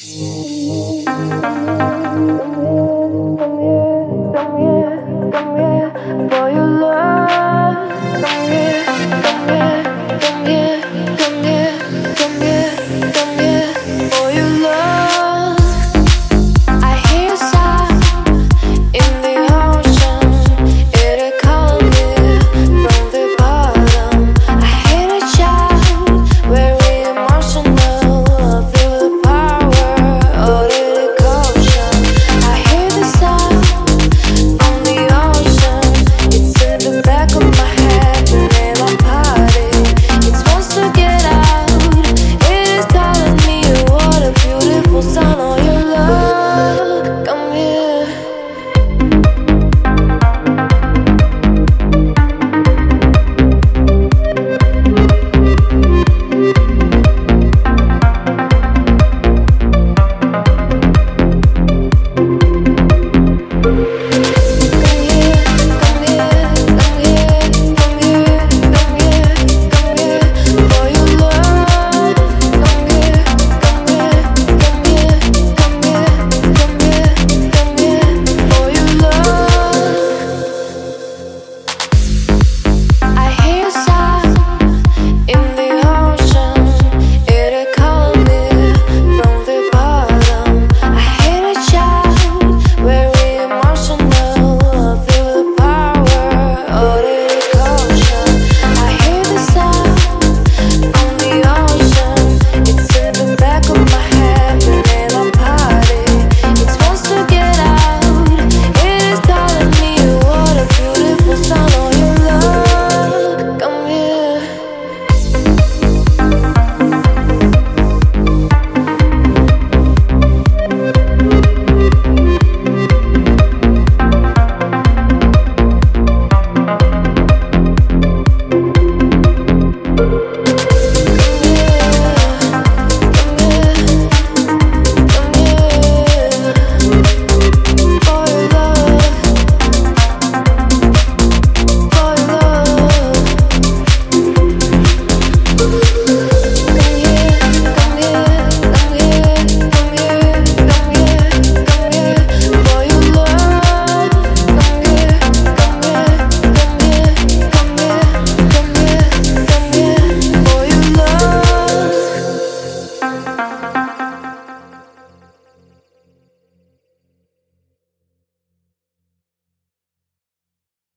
Yeah.